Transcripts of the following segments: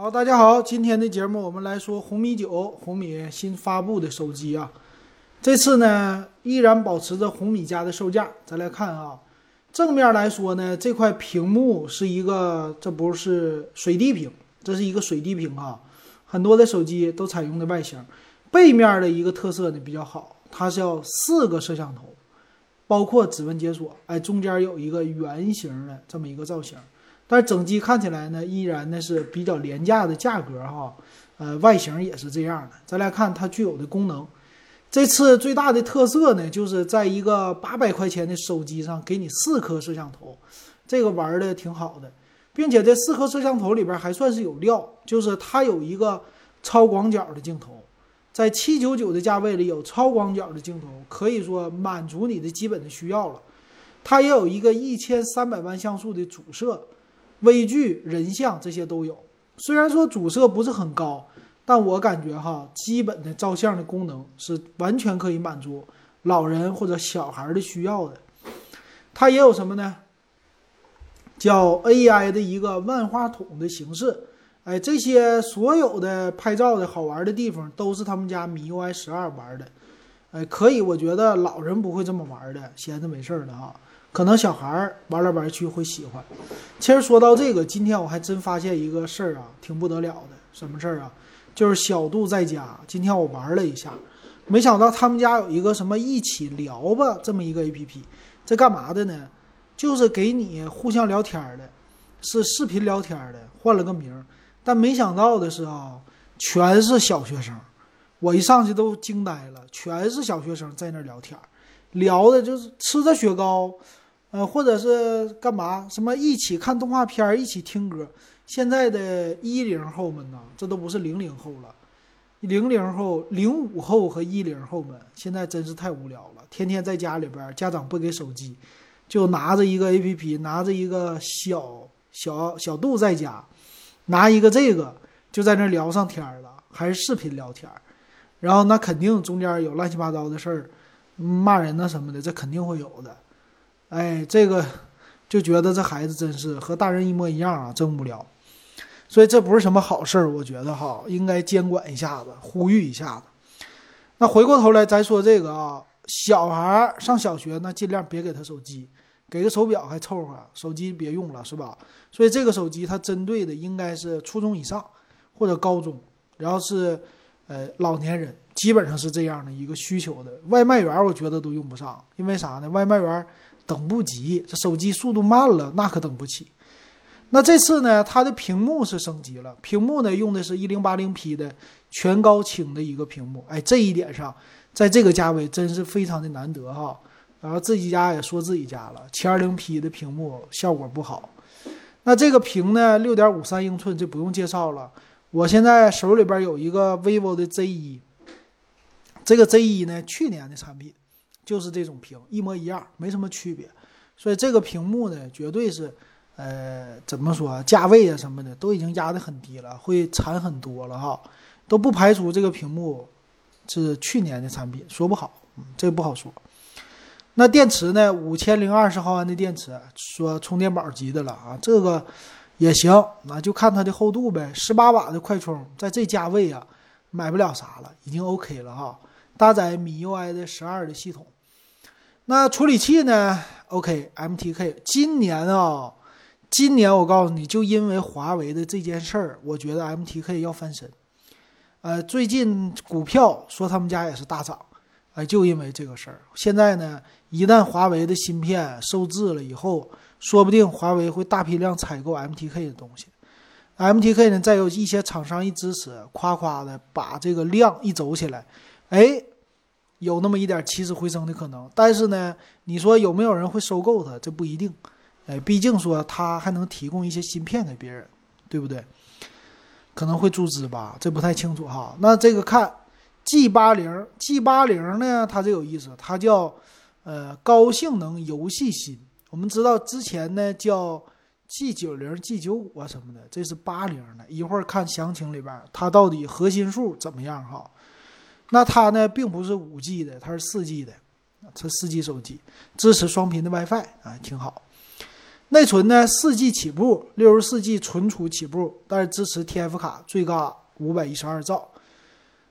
好，大家好，今天的节目我们来说红米九，红米新发布的手机啊。这次呢，依然保持着红米家的售价。咱来看啊，正面来说呢，这块屏幕是一个，这不是水滴屏，这是一个水滴屏啊。很多的手机都采用的外形。背面的一个特色呢比较好，它是要四个摄像头，包括指纹解锁，哎，中间有一个圆形的这么一个造型。但是整机看起来呢，依然呢是比较廉价的价格哈，呃，外形也是这样的。再来看它具有的功能，这次最大的特色呢，就是在一个八百块钱的手机上给你四颗摄像头，这个玩的挺好的，并且这四颗摄像头里边还算是有料，就是它有一个超广角的镜头，在七九九的价位里有超广角的镜头，可以说满足你的基本的需要了。它也有一个一千三百万像素的主摄。微距、人像这些都有，虽然说主摄不是很高，但我感觉哈，基本的照相的功能是完全可以满足老人或者小孩的需要的。它也有什么呢？叫 AI 的一个万花筒的形式，哎，这些所有的拍照的好玩的地方都是他们家米 UI 十二玩的，哎，可以，我觉得老人不会这么玩的，闲着没事儿的哈。可能小孩儿玩来玩去会喜欢。其实说到这个，今天我还真发现一个事儿啊，挺不得了的。什么事儿啊？就是小度在家。今天我玩了一下，没想到他们家有一个什么一起聊吧这么一个 APP，这干嘛的呢？就是给你互相聊天的，是视频聊天的，换了个名儿。但没想到的是啊，全是小学生。我一上去都惊呆了，全是小学生在那聊天，聊的就是吃着雪糕。呃，或者是干嘛？什么一起看动画片一起听歌。现在的一零后们呢，这都不是零零后了，零零后、零五后和一零后们，现在真是太无聊了。天天在家里边，家长不给手机，就拿着一个 APP，拿着一个小小小度在家，拿一个这个就在那聊上天了，还是视频聊天。然后那肯定中间有乱七八糟的事儿，骂人呐什么的，这肯定会有的。哎，这个就觉得这孩子真是和大人一模一样啊，真无聊。所以这不是什么好事儿，我觉得哈，应该监管一下子，呼吁一下子。那回过头来再说这个啊，小孩上小学那尽量别给他手机，给个手表还凑合，手机别用了，是吧？所以这个手机它针对的应该是初中以上或者高中，然后是呃老年人，基本上是这样的一个需求的。外卖员我觉得都用不上，因为啥呢？外卖员。等不及，这手机速度慢了，那可等不起。那这次呢，它的屏幕是升级了，屏幕呢用的是一零八零 P 的全高清的一个屏幕。哎，这一点上，在这个价位真是非常的难得哈。然后自己家也说自己家了，七二零 P 的屏幕效果不好。那这个屏呢，六点五三英寸，这不用介绍了。我现在手里边有一个 vivo 的 Z 一，这个 Z 一呢，去年的产品。就是这种屏一模一样，没什么区别，所以这个屏幕呢，绝对是，呃，怎么说，价位啊什么的都已经压得很低了，会惨很多了哈，都不排除这个屏幕是去年的产品，说不好，这不好说。那电池呢，五千零二十毫安的电池，说充电宝级的了啊，这个也行，那就看它的厚度呗。十八瓦的快充，在这价位啊，买不了啥了，已经 OK 了哈。搭载米 UI 的十二的系统。那处理器呢？OK，MTK。今年啊，今年我告诉你就因为华为的这件事儿，我觉得 MTK 要翻身。呃，最近股票说他们家也是大涨，哎，就因为这个事儿。现在呢，一旦华为的芯片受制了以后，说不定华为会大批量采购 MTK 的东西。MTK 呢，再有一些厂商一支持，夸夸的把这个量一走起来，哎。有那么一点起死回生的可能，但是呢，你说有没有人会收购它？这不一定。哎，毕竟说它还能提供一些芯片给别人，对不对？可能会注资吧，这不太清楚哈。那这个看 G 八零，G 八零呢，它这有意思，它叫呃高性能游戏芯。我们知道之前呢叫 G 九零、G 九五啊什么的，这是八零的。一会儿看详情里边，它到底核心数怎么样哈？那它呢，并不是五 G 的，它是四 G 的，它四 G 手机支持双频的 WiFi 啊，挺好。内存呢四 G 起步，六十四 G 存储起步，但是支持 TF 卡，最高五百一十二兆。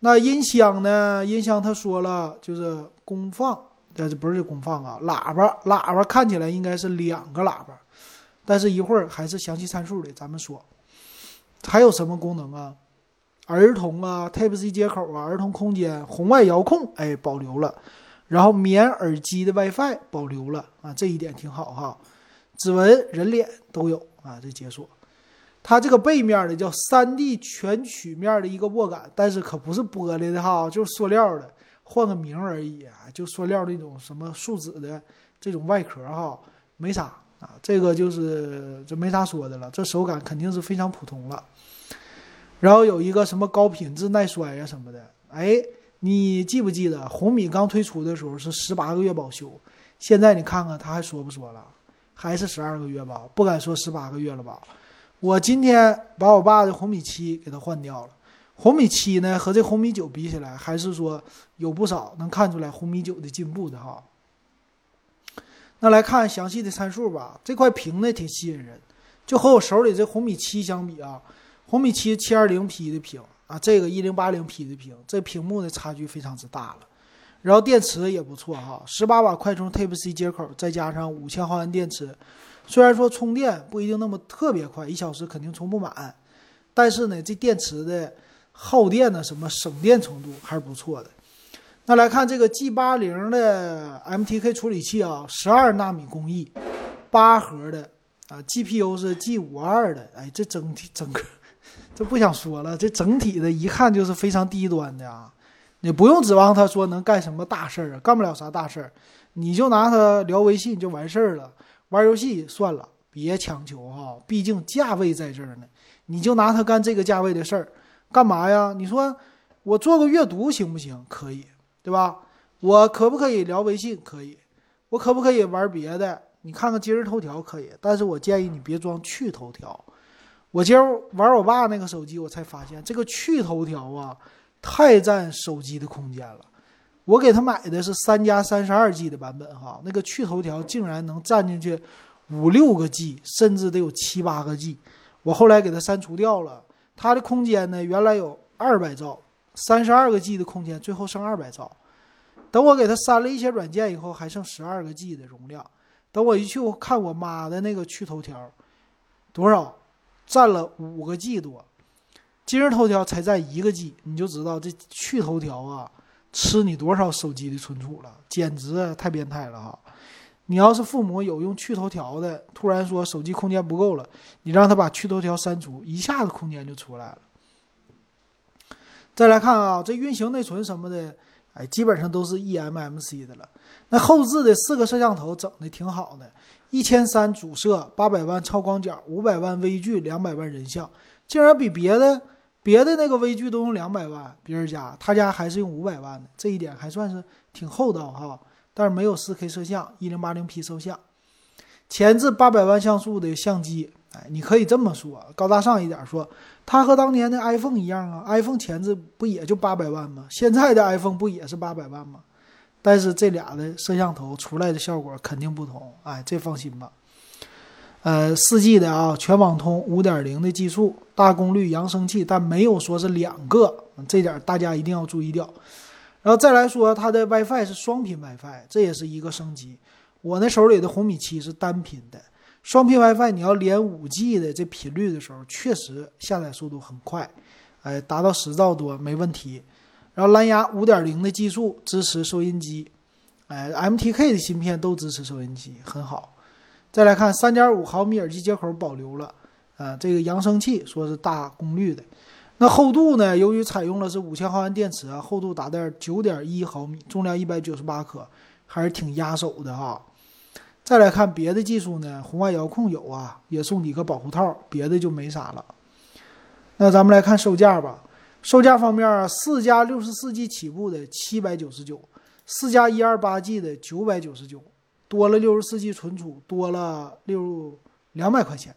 那音箱呢？音箱他说了，就是功放，但是不是功放啊？喇叭，喇叭看起来应该是两个喇叭，但是一会儿还是详细参数的，咱们说。还有什么功能啊？儿童啊，Type C 接口啊，儿童空间，红外遥控，哎，保留了。然后免耳机的 WiFi 保留了啊，这一点挺好哈。指纹、人脸都有啊，这解锁。它这个背面的叫三 D 全曲面的一个握感，但是可不是玻璃的哈，就是塑料的，换个名而已啊，就塑料那种什么树脂的这种外壳哈，没啥啊，这个就是就没啥说的了，这手感肯定是非常普通了。然后有一个什么高品质耐摔呀什么的，哎，你记不记得红米刚推出的时候是十八个月保修，现在你看看他还说不说了，还是十二个月吧，不敢说十八个月了吧。我今天把我爸的红米七给它换掉了，红米七呢和这红米九比起来，还是说有不少能看出来红米九的进步的哈。那来看详细的参数吧，这块屏呢挺吸引人，就和我手里这红米七相比啊，红米七七二零 P 的屏啊，这个一零八零 P 的屏，这屏幕的差距非常之大了。然后电池也不错哈，十八瓦快充 Type C 接口，再加上五千毫安电池。虽然说充电不一定那么特别快，一小时肯定充不满，但是呢，这电池的耗电呢，什么省电程度还是不错的。那来看这个 G 八零的 MTK 处理器啊，十二纳米工艺，八核的啊，GPU 是 G 五二的，哎，这整体整个这不想说了，这整体的一看就是非常低端的啊。你不用指望他说能干什么大事儿啊，干不了啥大事儿，你就拿它聊微信就完事儿了。玩游戏算了，别强求哈，毕竟价位在这儿呢。你就拿它干这个价位的事儿，干嘛呀？你说我做个阅读行不行？可以，对吧？我可不可以聊微信？可以。我可不可以玩别的？你看看今日头条可以，但是我建议你别装趣头条。我今儿玩我爸那个手机，我才发现这个趣头条啊，太占手机的空间了。我给他买的是三加三十二 G 的版本哈，那个去头条竟然能占进去五六个 G，甚至得有七八个 G。我后来给它删除掉了。它的空间呢，原来有二百兆，三十二个 G 的空间，最后剩二百兆。等我给它删了一些软件以后，还剩十二个 G 的容量。等我一去我看我妈的那个去头条，多少占了五个 G 多，今日头条才占一个 G，你就知道这去头条啊。吃你多少手机的存储了，简直太变态了哈！你要是父母有用去头条的，突然说手机空间不够了，你让他把去头条删除，一下子空间就出来了。再来看啊，这运行内存什么的，哎，基本上都是 eMMC 的了。那后置的四个摄像头整的挺好的，一千三主摄，八百万超广角，五百万微距，两百万人像，竟然比别的。别的那个微距都用两百万，别人家他家还是用五百万的，这一点还算是挺厚道哈。但是没有四 K 摄像，一零八零 P 摄像，前置八百万像素的相机，哎，你可以这么说，高大上一点说，它和当年的 iPhone 一样啊，iPhone 前置不也就八百万吗？现在的 iPhone 不也是八百万吗？但是这俩的摄像头出来的效果肯定不同，哎，这放心吧。呃，四 G 的啊，全网通五点零的技术，大功率扬声器，但没有说是两个，这点大家一定要注意掉。然后再来说，它的 WiFi 是双频 WiFi，这也是一个升级。我那手里的红米七是单频的，双频 WiFi 你要连五 G 的这频率的时候，确实下载速度很快，哎，达到十兆多没问题。然后蓝牙五点零的技术支持收音机，哎，MTK 的芯片都支持收音机，很好。再来看三点五毫米耳机接口保留了，啊，这个扬声器说是大功率的，那厚度呢？由于采用了是五千毫安电池啊，厚度达到九点一毫米，重量一百九十八克，还是挺压手的哈。再来看别的技术呢，红外遥控有啊，也送你个保护套，别的就没啥了。那咱们来看售价吧，售价方面啊，四加六十四 G 起步的七百九十九，四加一二八 G 的九百九十九。多了六十四 G 存储，多了六两百块钱，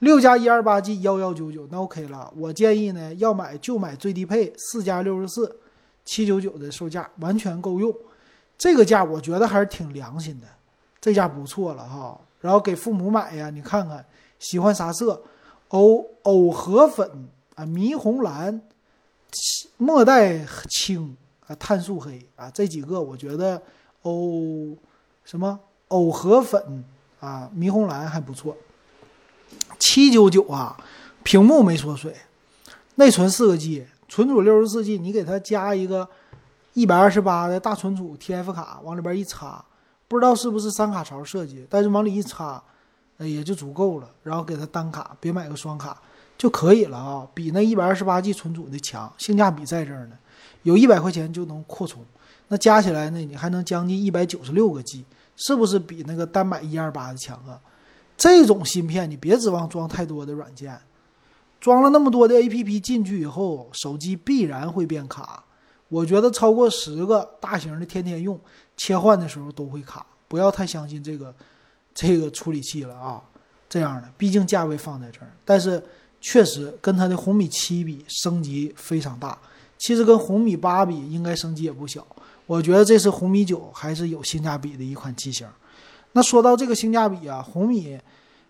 六加一二八 G 幺幺九九，那 OK 了。我建议呢，要买就买最低配四加六十四，七九九的售价完全够用。这个价我觉得还是挺良心的，这价不错了哈。然后给父母买呀，你看看喜欢啥色？藕藕荷粉啊，霓虹蓝、墨黛青啊，碳素黑啊，这几个我觉得藕什么藕荷粉啊，霓虹蓝还不错。七九九啊，屏幕没缩水，内存四个 G，存储六十四 G，你给它加一个一百二十八的大存储 TF 卡，往里边一插，不知道是不是三卡槽设计，但是往里一插，呃也就足够了。然后给它单卡，别买个双卡就可以了啊，比那一百二十八 G 存储的强，性价比在这儿呢。有一百块钱就能扩充，那加起来呢，你还能将近一百九十六个 G，是不是比那个单买一二八的强啊？这种芯片你别指望装太多的软件，装了那么多的 APP 进去以后，手机必然会变卡。我觉得超过十个大型的天天用，切换的时候都会卡。不要太相信这个这个处理器了啊！这样的，毕竟价位放在这儿，但是确实跟它的红米七比升级非常大。其实跟红米八比应该升级也不小。我觉得这是红米九还是有性价比的一款机型。那说到这个性价比啊，红米，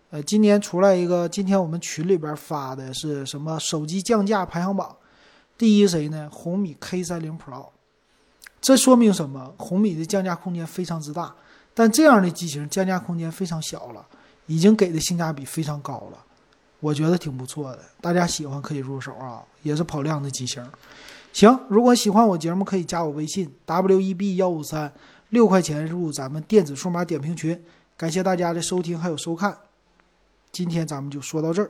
呃，今年出来一个，今天我们群里边发的是什么手机降价排行榜，第一谁呢？红米 K 三零 Pro，这说明什么？红米的降价空间非常之大，但这样的机型降价空间非常小了，已经给的性价比非常高了，我觉得挺不错的，大家喜欢可以入手啊，也是跑量的机型。行，如果喜欢我节目，可以加我微信 w e b 幺五三。六块钱入咱们电子数码点评群，感谢大家的收听还有收看，今天咱们就说到这儿。